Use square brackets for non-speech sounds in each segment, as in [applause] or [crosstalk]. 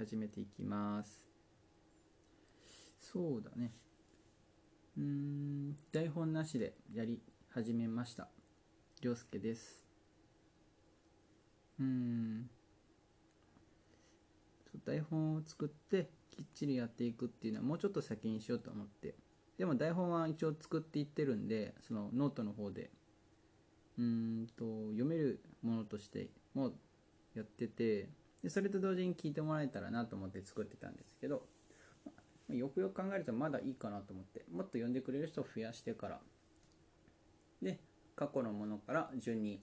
始めていきます。そうだね。うん台本なしでやり始めました。涼介です。うん。台本を作ってきっちりやっていくっていうのはもうちょっと先にしようと思って。でも台本は一応作っていってるんでそのノートの方で。うんと読めるものとしてもやっててでそれと同時に聞いてもらえたらなと思って作ってたんですけどよくよく考えるとまだいいかなと思ってもっと読んでくれる人を増やしてからで過去のものから順に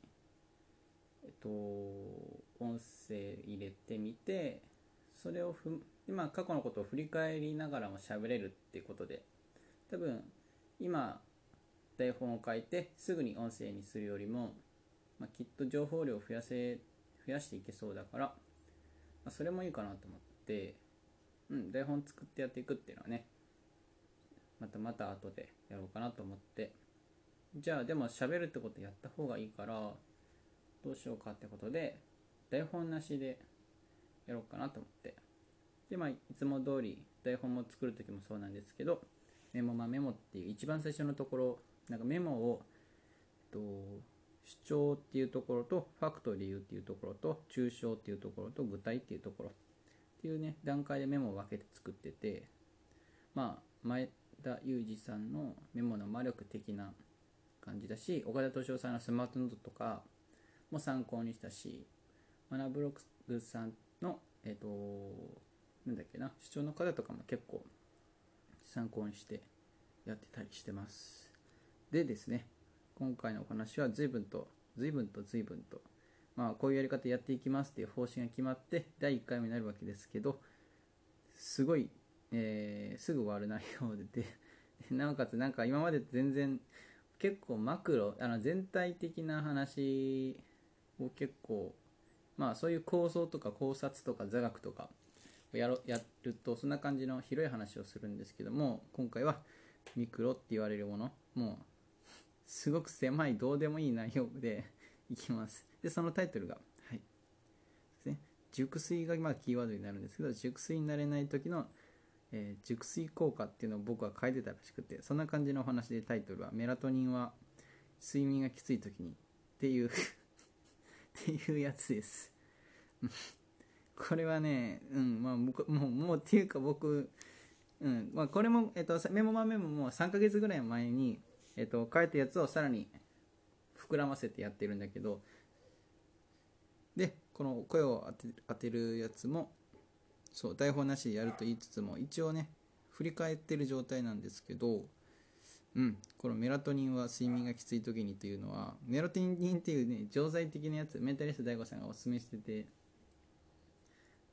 えっと音声入れてみてそれをふ今過去のことを振り返りながらも喋れるってことで多分今台本を書いてすぐに音声にするよりも、まあ、きっと情報量を増やせ増やしていけそうだから、まあ、それもいいかなと思ってうん台本作ってやっていくっていうのはねまたまた後でやろうかなと思ってじゃあでも喋るってことやった方がいいからどうしようかってことで台本なしでやろうかなと思って。でまあいつも通り台本も作る時もそうなんですけどメモまメモっていう一番最初のところなんかメモを、えっと、主張っていうところとファクトで言うっていうところと抽象っていうところと具体っていうところっていうね段階でメモを分けて作っててまあ前田裕二さんのメモの魔力的な感じだし岡田敏夫さんのスマートノートとかも参考にしたしマナブロックさんのえっ、となんだっけな主張の方とかも結構参考にしてやってたりしてます。でですね今回のお話は随分と随分と随分とまあこういうやり方やっていきますっていう方針が決まって第1回目になるわけですけどすごい、えー、すぐ終わる内容でで [laughs] なおかつなんか今まで全然結構マクロあの全体的な話を結構まあそういう構造とか考察とか座学とかやろやるとそんな感じの広い話をするんですけども今回はミクロって言われるものもうすごく狭いどうでもいい内容で [laughs] いきます。でそのタイトルがはい。ですね。熟睡がまあキーワードになるんですけど熟睡になれない時の、えー、熟睡効果っていうのを僕は書いてたらしくてそんな感じのお話でタイトルはメラトニンは睡眠がきつい時にっていう [laughs] っていうやつです。[laughs] これはね、うん、まあ、もう、もう、っていうか僕、うん、まあ、これも、えっと、メモマメモも3ヶ月ぐらい前に、えっと、書いたやつをさらに膨らませてやってるんだけど、で、この声を当て当てるやつも、そう、台本なしでやると言いつつも、一応ね、振り返ってる状態なんですけど、うん、このメラトニンは睡眠がきつい時にというのは、メラトニンっていうね、錠剤的なやつ、メンタリスト DAIGO さんがおすすめしてて、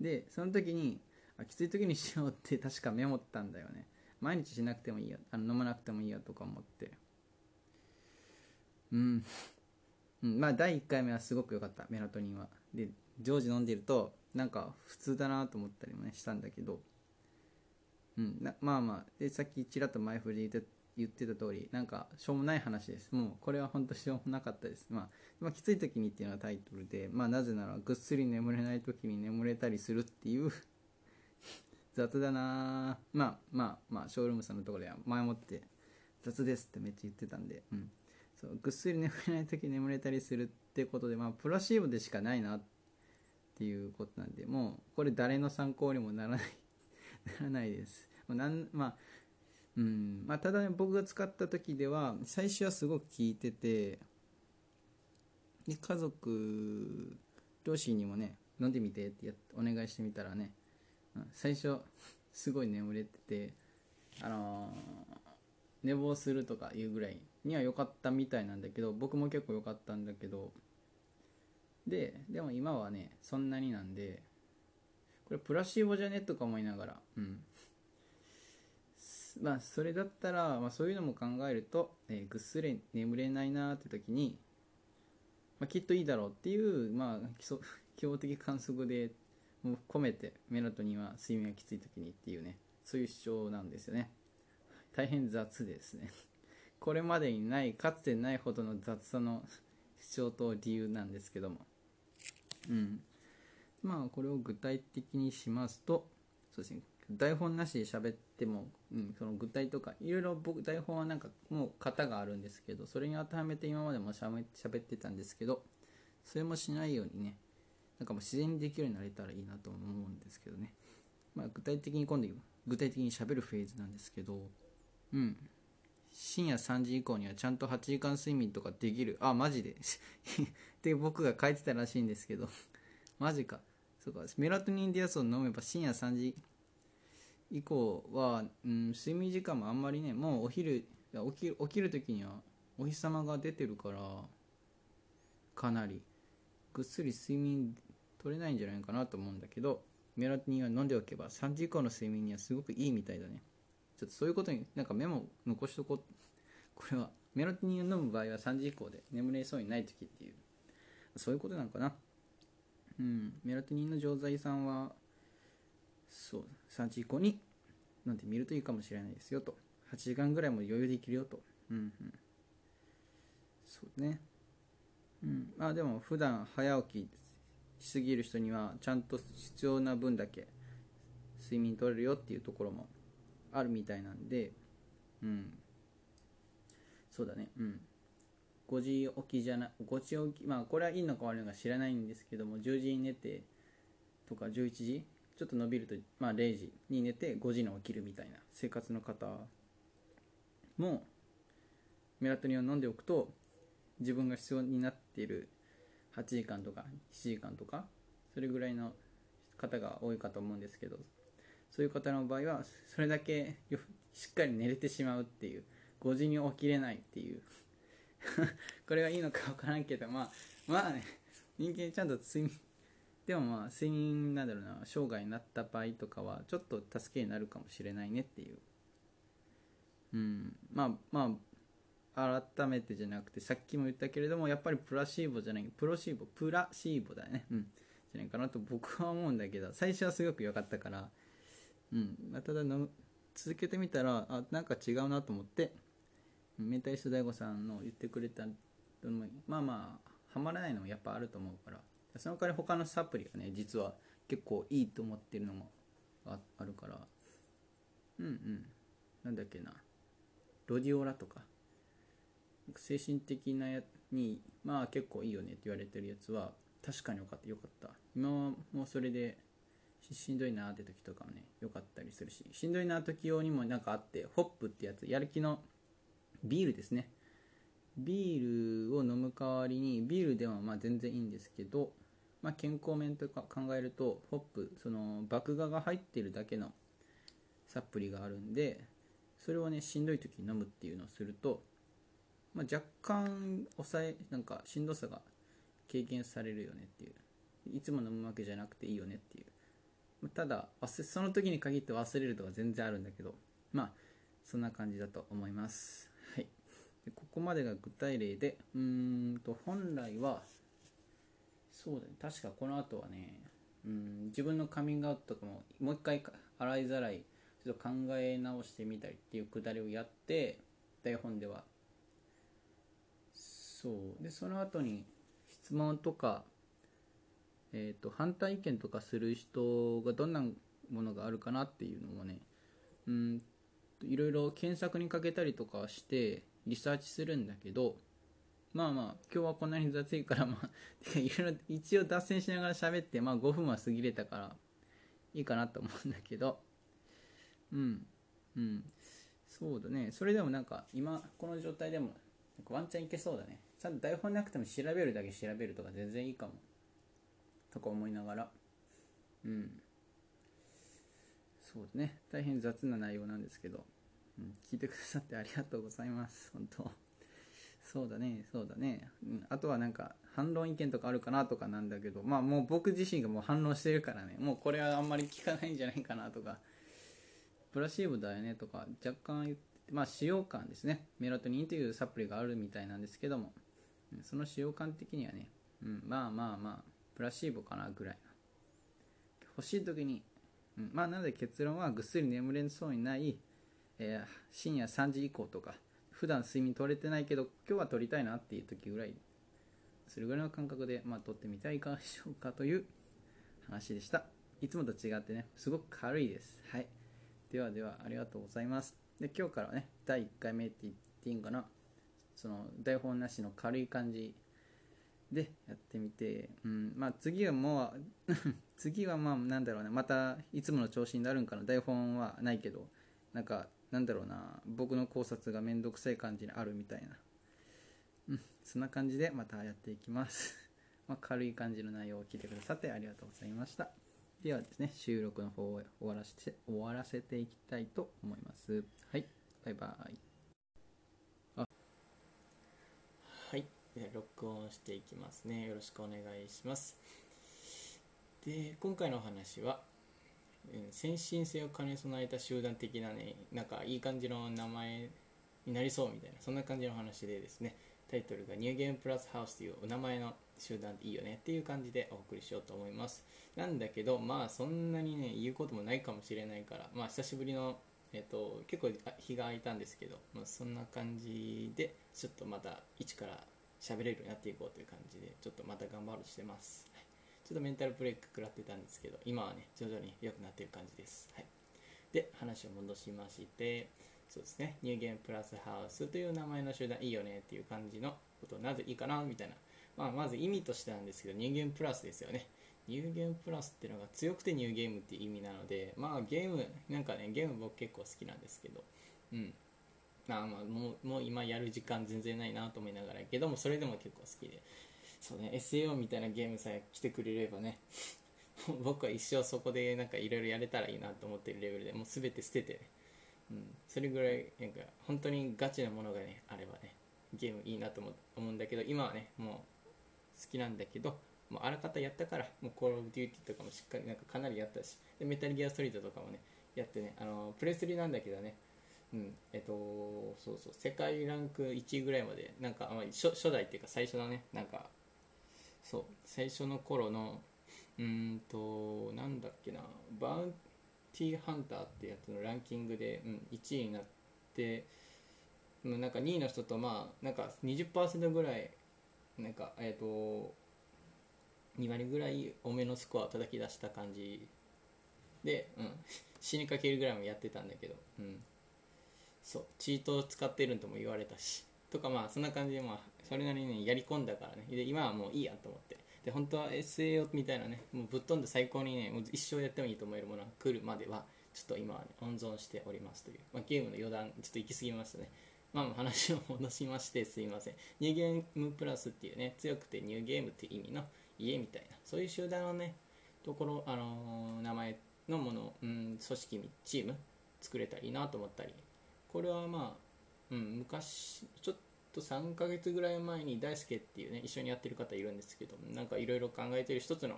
でその時にあきつい時にしようって確かメモったんだよね。毎日しなくてもいいやあの飲まなくてもいいやとか思って。うん、まあ第1回目はすごく良かった。メラトニンは。で常時飲んでるとなんか普通だなと思ったりもねしたんだけど。うん。まあまあ。でさっきちらっと前振りで言って言ってた通りなんかしょうもない話です。もうこれは本当しょうもなかったです。まあ、まあ、きつい時にっていうのはタイトルでまあなぜならぐっすり眠れない時に眠れたりするっていう。[laughs] 雑だなまあまあまあショールームさんのところでは前もって雑ですってめっちゃ言ってたんで、うん、そうぐっすり眠れない時に眠れたりするってことでまあプラシーボでしかないなっていうことなんでもうこれ誰の参考にもならない [laughs] ならないです。なんまあうんまあ、ただね僕が使った時では最初はすごく効いててで家族両親にもね飲んでみてってやお願いしてみたらね最初すごい眠れててあのー、寝坊するとかいうぐらいには良かったみたいなんだけど僕も結構良かったんだけどででも今はねそんなになんでこれプラシーボじゃね？とか思いながらうん。まあそれだったら、まあ、そういうのも考えると、えー、ぐっすり眠れないなーって時に、まあ、きっといいだろうっていう、まあ、基礎 [laughs] 基本的観測でも込めてメラトニンは睡眠がきつい時にっていうねそういう主張なんですよね。大変雑ですね。これまでにないかつてないほどの雑さの主張と理由なんですけども。うん。まあこれを具体的にしますとそうですね。台本なしで喋っても、うん、その具体とかいろいろ僕台本はなんかもう型があるんですけどそれに当てはめて今までもしゃべってたんですけどそれもしないようにねなんかもう自然にできるようになれたらいいなと思うんですけどね、まあ、具体的に今度具体的に喋るフェーズなんですけどうん。深夜3時以降にはちゃんと8時間睡眠とかできる。あマジで？[laughs] って僕が書いてたらしいんですけど。[laughs] マジか。そうか。メラトニンディアスを飲めば深夜3時以降は、うん、睡眠時間もあんまりねもうお昼起き起きる時にはお日様が出てるからかなりぐっすり睡眠取れないんじゃないかなと思うんだけどメラトニンは飲んでおけば3時以降の睡眠にはすごくいいみたいだね。ちょっとそういうことになんかメモ残しとこう。[laughs] これはメラトニンを飲む場合は3時以降で眠れそうにない時っていう。そういうことなのかな。うん。メラトニンの錠剤さんはそう3時以降に飲んでみるといいかもしれないですよと。8時間ぐらいも余裕できるよと。うんうん。そうね。うん。まあでも普段早起きしすぎる人にはちゃんと必要な分だけ睡眠取れるよっていうところもあるみたいなんでうん。そうだね。うん。5時起きじゃな5時起きまあこれはいいのか悪いのか知らないんですけども10時に寝てとか11時ちょっと伸びると、まあ、0時に寝て5時に起きるみたいな生活の方もメラトニンを飲んでおくと自分が必要になっている8時間とか7時間とかそれぐらいの方が多いかと思うんですけどそういう方の場合はそれだけしっかり寝れてしまうっていう5時に起きれないっていう。[laughs] これはいいのか分からんけどまあまあね人間ちゃんと睡眠でもまあ睡眠なんだろうな生涯になった場合とかはちょっと助けになるかもしれないねっていう。うん。まあまあ改めてじゃなくてさっきも言ったけれどもやっぱりプラシーボじゃないプロシーボプラシーボだよね。うん。じゃないかなと僕は思うんだけど最初はすごく良かったからうん。ま、ただの続けてみたらあなんか違うなと思って明太子大悟さんの言ってくれたのもまあまあはまらないのもやっぱあると思うからその代わり他のサプリがね実は結構いいと思ってるのもあるからうんうん。なんだっけな。ロディオラとか。精神的なやにまあ結構いいよねって言われてるやつは確かによかったよかった。今はもうそれでしんどいなって時とかもね良かったりするししんどいな時用にもなんかあってホップってやつやる気のビールですね。ビールを飲む代わりにビールではま全然いいんですけど、まあ、健康面とか考えるとホップその麦芽が入ってるだけのサプリがあるんでそれをねしんどい時に飲むっていうのをすると、まあ、若干抑えなんかしんどさが経験されるよねっていう。いつも飲むわけじゃなくていいよねっていう。ただその時に限って忘れるとか全然あるんだけどまあそんな感じだと思います。でここまでが具体例でうーんと本来はそうだね。確かこの後はねうん自分のカミングアウトとかももう一回洗いざらいちょっと考え直してみたりっていうくだりをやって台本では。そう。でその後に質問とかえーと、反対意見とかする人がどんなものがあるかなっていうのもねうんいろいろ検索にかけたりとかしてリサーチするんだけどまあまあ今日はこんなに雑いからまあ [laughs] いろいろ一応脱線しながら喋ってまあ5分は過ぎれたからいいかなと思うんだけどうんうん。そうだね。それでもなんか今この状態でもワンチャンいけそうだね。ちゃんと台本なくても調べるだけ調べるとか全然いいかも。とか思いながら。うん。そうだね。大変雑な内容なんですけど。うん、聞いてくださってありがとうございます。[laughs] 本当。そうだね、そうだね。うん、あとはなんか、反論意見とかあるかなとかなんだけど、まあもう僕自身がもう反論してるからね、もうこれはあんまり聞かないんじゃないかなとか、プラシーボだよねとか、若干言って、まあ使用感ですね。メラトニンというサプリがあるみたいなんですけども、その使用感的にはね、うん、まあまあまあ、プラシーボかなぐらいな。欲しい時に、うん、まあなので結論はぐっすり眠れそうにない、えー、深夜3時以降とか普段睡眠取れてないけど今日は取りたいなっていう時ぐらいそれぐらいの感覚で、まあ、取ってみたいかがでしょうかという話でした。いつもと違ってねすごく軽いです。はい。ではではありがとうございます。で今日からはね第1回目って言っていいんかな？その台本なしの軽い感じでやってみて、うんまあ、次はもう [laughs] 次はまあなんだろうなまたいつもの調子になるんかな台本はないけどなんかなんだろうな僕の考察がめんどくさい感じにあるみたいな。うんそんな感じでまたやっていきます。[laughs] ま、軽い感じの内容を聞いてくださってありがとうございました。ではですね収録の方を終わらせて終わらせていきたいと思います。はいバイバイはいで録音していきますね。よろしくお願いします。で今回のお話はうん先進性を兼ね備えた集団的なねなんかいい感じの名前になりそうみたいなそんな感じの話でですねタイトルがニューゲームプラスハウスというお名前の集団でいいよねっていう感じでお送りしようと思います。なんだけどまあそんなにね言うこともないかもしれないからまあ久しぶりのえっと結構日が空いたんですけど、まあ、そんな感じでちょっとまた一から喋れるようになっていこうという感じでちょっとまた頑張ろうとしてます、はい。ちょっとメンタルブレイク食らってたんですけど今はね徐々に良くなっている感じです、はい、で話を戻しましてそうですね。ニューゲームプラスハウスという名前の集団いいよねっていう感じのことなぜいいかなみたいな、まあ、まず意味としてなんですけどニューゲームプラスですよね。ニューゲームプラスっていうのが強くてニューゲームっていう意味なのでまあゲームなんかねゲーム僕結構好きなんですけどうん。あまあもうもう今やる時間全然ないなと思いながらけどもそれでも結構好きで。そうね SAO みたいなゲームさえ来てくれればね [laughs] 僕は一生そこでなんかいろいろやれたらいいなと思ってるレベルでもう全て捨てて、うん、それぐらいなんか本当にガチなものがねあればねゲームいいなと思思うんだけど今はねもう好きなんだけどもうあらかたやったからもうコールオブデューティーとかもしっかりなんかかなりやったしでメタルギアストリートとかもねやってねあのプレスリーなんだけどねうん。えっとそうそう。世界ランク1位ぐらいまでなんかまり初初代っていうか最初のねなんかそう。最初の頃のうんとなんだっけな。バウンティーハンターってやつのランキングで、うん、1位になってうんなんか2位の人とまあなんか20%ぐらいなんかえっ、と2割ぐらい多めのスコアを叩き出した感じで、うん、死にかけるぐらいもやってたんだけど、うん、そうチートを使ってるんとも言われたしとかまあそんな感じでまあそれなりにやり込んだからね。で今はもういいやと思って。で本当は SAO みたいなねもうぶっ飛んで最高にねもう一生やってもいいと思えるものが来るまではちょっと今はね温存しておりますという、まあ、ゲームの余談ちょっと行き過ぎましたね。まあ話を戻しましてすいません。ニューゲームプラスっていうね強くてニューゲームっていう意味の家みたいなそういう集団のねところ、あのー名前のもの、うん、組織チーム作れたらいいなと思ったりこれはまあ、うん、昔ちょっと3ヶ月ぐらい前に大輔っていうね一緒にやってる方いるんですけどなんかいろいろ考えてる一つの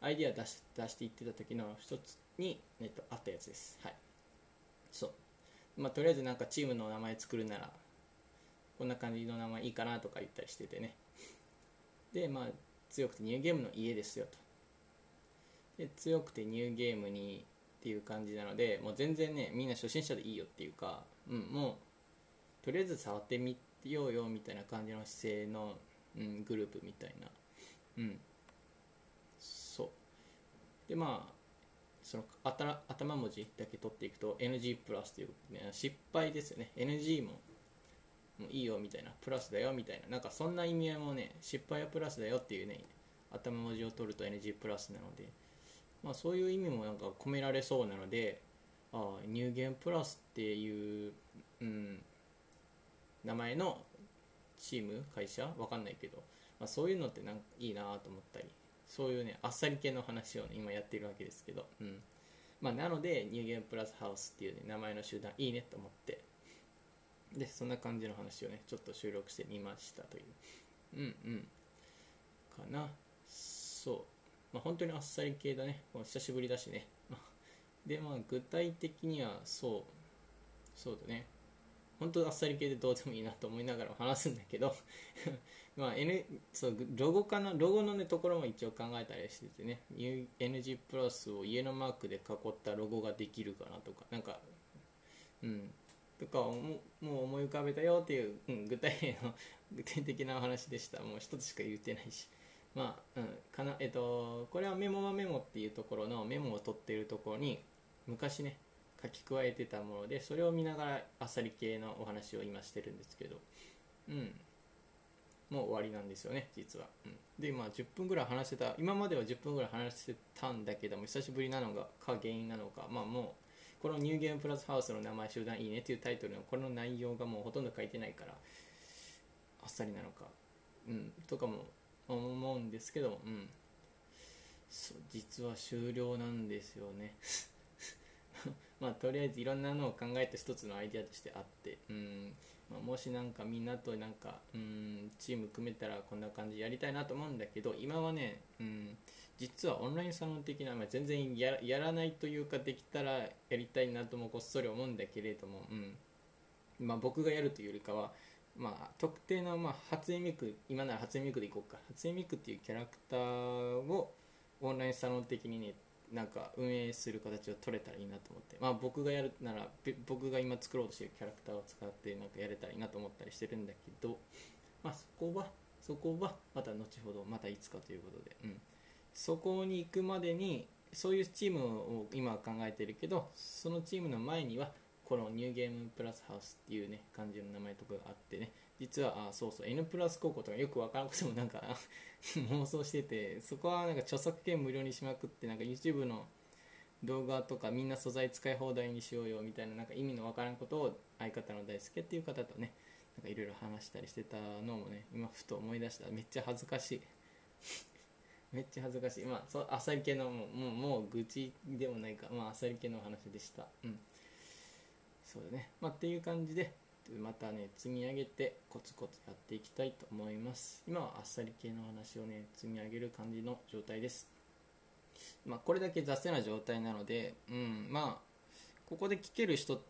アイディア出し出していってた時の一つに、えっと、あったやつです。はい。そう。まあとりあえずなんかチームの名前作るならこんな感じの名前いいかなとか言ったりしててね。でまあ強くてニューゲームの家ですよと。で強くてニューゲームにっていう感じなのでもう全然ねみんな初心者でいいよっていうか、うん、もうとりあえず触ってみようよみたいな感じの姿勢の、うん、グループみたいな。うん。そう。でまあその頭頭文字だけ取っていくと NG プラスという、ね、失敗ですよね。NG ももういいよみたいな。プラスだよみたいな。なんかそんな意味合いもね失敗はプラスだよっていうね頭文字を取ると NG プラスなので。まあそういう意味もなんか込められそうなのであニューゲームプラスっていう、うん、名前のチーム会社？わかんないけど、まあ、そういうのってなんかいいなと思ったり。そういうねあっさり系の話を、ね、今やってるわけですけど、うん。まあ、なのでニューゲームプラスハウスっていう、ね、名前の集団いいねと思って。でそんな感じの話をねちょっと収録してみましたという。うんうん。かな。そう。まあ本当にあっさり系だね。もう久しぶりだしね。でまあ具体的にはそうそうだね。本当あっさり系でどうでもいいなと思いながら話すんだけど [laughs] まあ、N、そうロゴかな？ロゴの、ね、ところも一応考えたりしててね。NG プラスを家のマークで囲ったロゴができるかなとか。なんかうん。とかももう思い浮かべたよっていう、うん、具体の [laughs] 具体的なお話でした。もう一つしか言ってないし。まあ、うん、かな、えっと、これはメモはメモっていうところのメモを取っているところに、昔ね、書き加えてたもので、それを見ながらあっさり系のお話を今してるんですけど、うん。もう終わりなんですよね、実は。うん、で、まあ、10分ぐらい話してた、今までは10分ぐらい話してたんだけども、久しぶりなのが、か原因なのか、まあもう、このニューゲームプラスハウスの名前集団いいねっていうタイトルのこの内容がもうほとんど書いてないから、あっさりなのか、うん、とかも思うんですけど、うん、そう実は終了なんですよね。[laughs] まあとりあえずいろんなのを考えた一つのアイデアとしてあって、うん。まあ、もしなんかみんなとなんか、うん、チーム組めたらこんな感じやりたいなと思うんだけど今はね、うん、実はオンラインサロン的な、まあ、全然やらないというかできたらやりたいなともこっそり思うんだけれども、うん。まあ、僕がやるというよりかはまあ、特定の、まあ、初音ミク今なら初音ミクでいこうか。初音ミクっていうキャラクターをオンラインサロン的にねなんか運営する形を取れたらいいなと思って、まあ、僕がやるなら僕が今作ろうとしてるキャラクターを使ってなんかやれたらいいなと思ったりしてるんだけど、まあ、そこはそこはまた後ほどまたいつかということで、うん、そこに行くまでにそういうチームを今考えてるけどそのチームの前にはこのニューゲームプラスハウスっていうね感じの名前とかがあってね。実はあそうそう N プラス高校とかよくわからなくてもなんか [laughs] 妄想しててそこはなんか著作権無料にしまくってなんか YouTube の動画とかみんな素材使い放題にしようよみたいななんか意味のわからんことを相方の大輔っていう方とねなんかいろいろ話したりしてたのもね今ふと思い出した。めっちゃ恥ずかしい。[laughs] めっちゃ恥ずかしい。まあそうあさり系のもうもうもう愚痴でもないか。まああさり系の話でした。うん。そうだね、まあ、っていう感じでまたね積み上げてコツコツやっていきたいと思います。今はあっさり系の話をね積み上げる感じの状態です。まあ、これだけ雑な状態なので、うん、まあここで聞ける人っ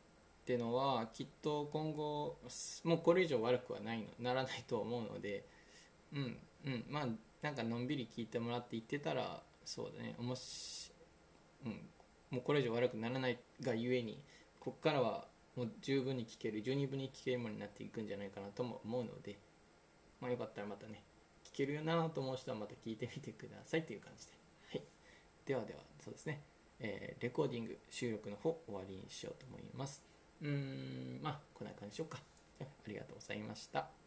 てのはきっと今後もうこれ以上悪くはないのならないと思うのでうんうんまあなんかのんびり聞いてもらって言ってたらそうだねおもし、うん、もうこれ以上悪くならないがゆえにここからはもう十分に聞ける十二分に聞けるものになっていくんじゃないかなとも思うので、まあ、よかったらまたね聞けるよなと思う人はまた聞いてみてくださいという感じで、はい、ではではそうですね、えー、レコーディング収録の方終わりにしようと思います。うーんまあこんな感じでしょうか。ありがとうございました。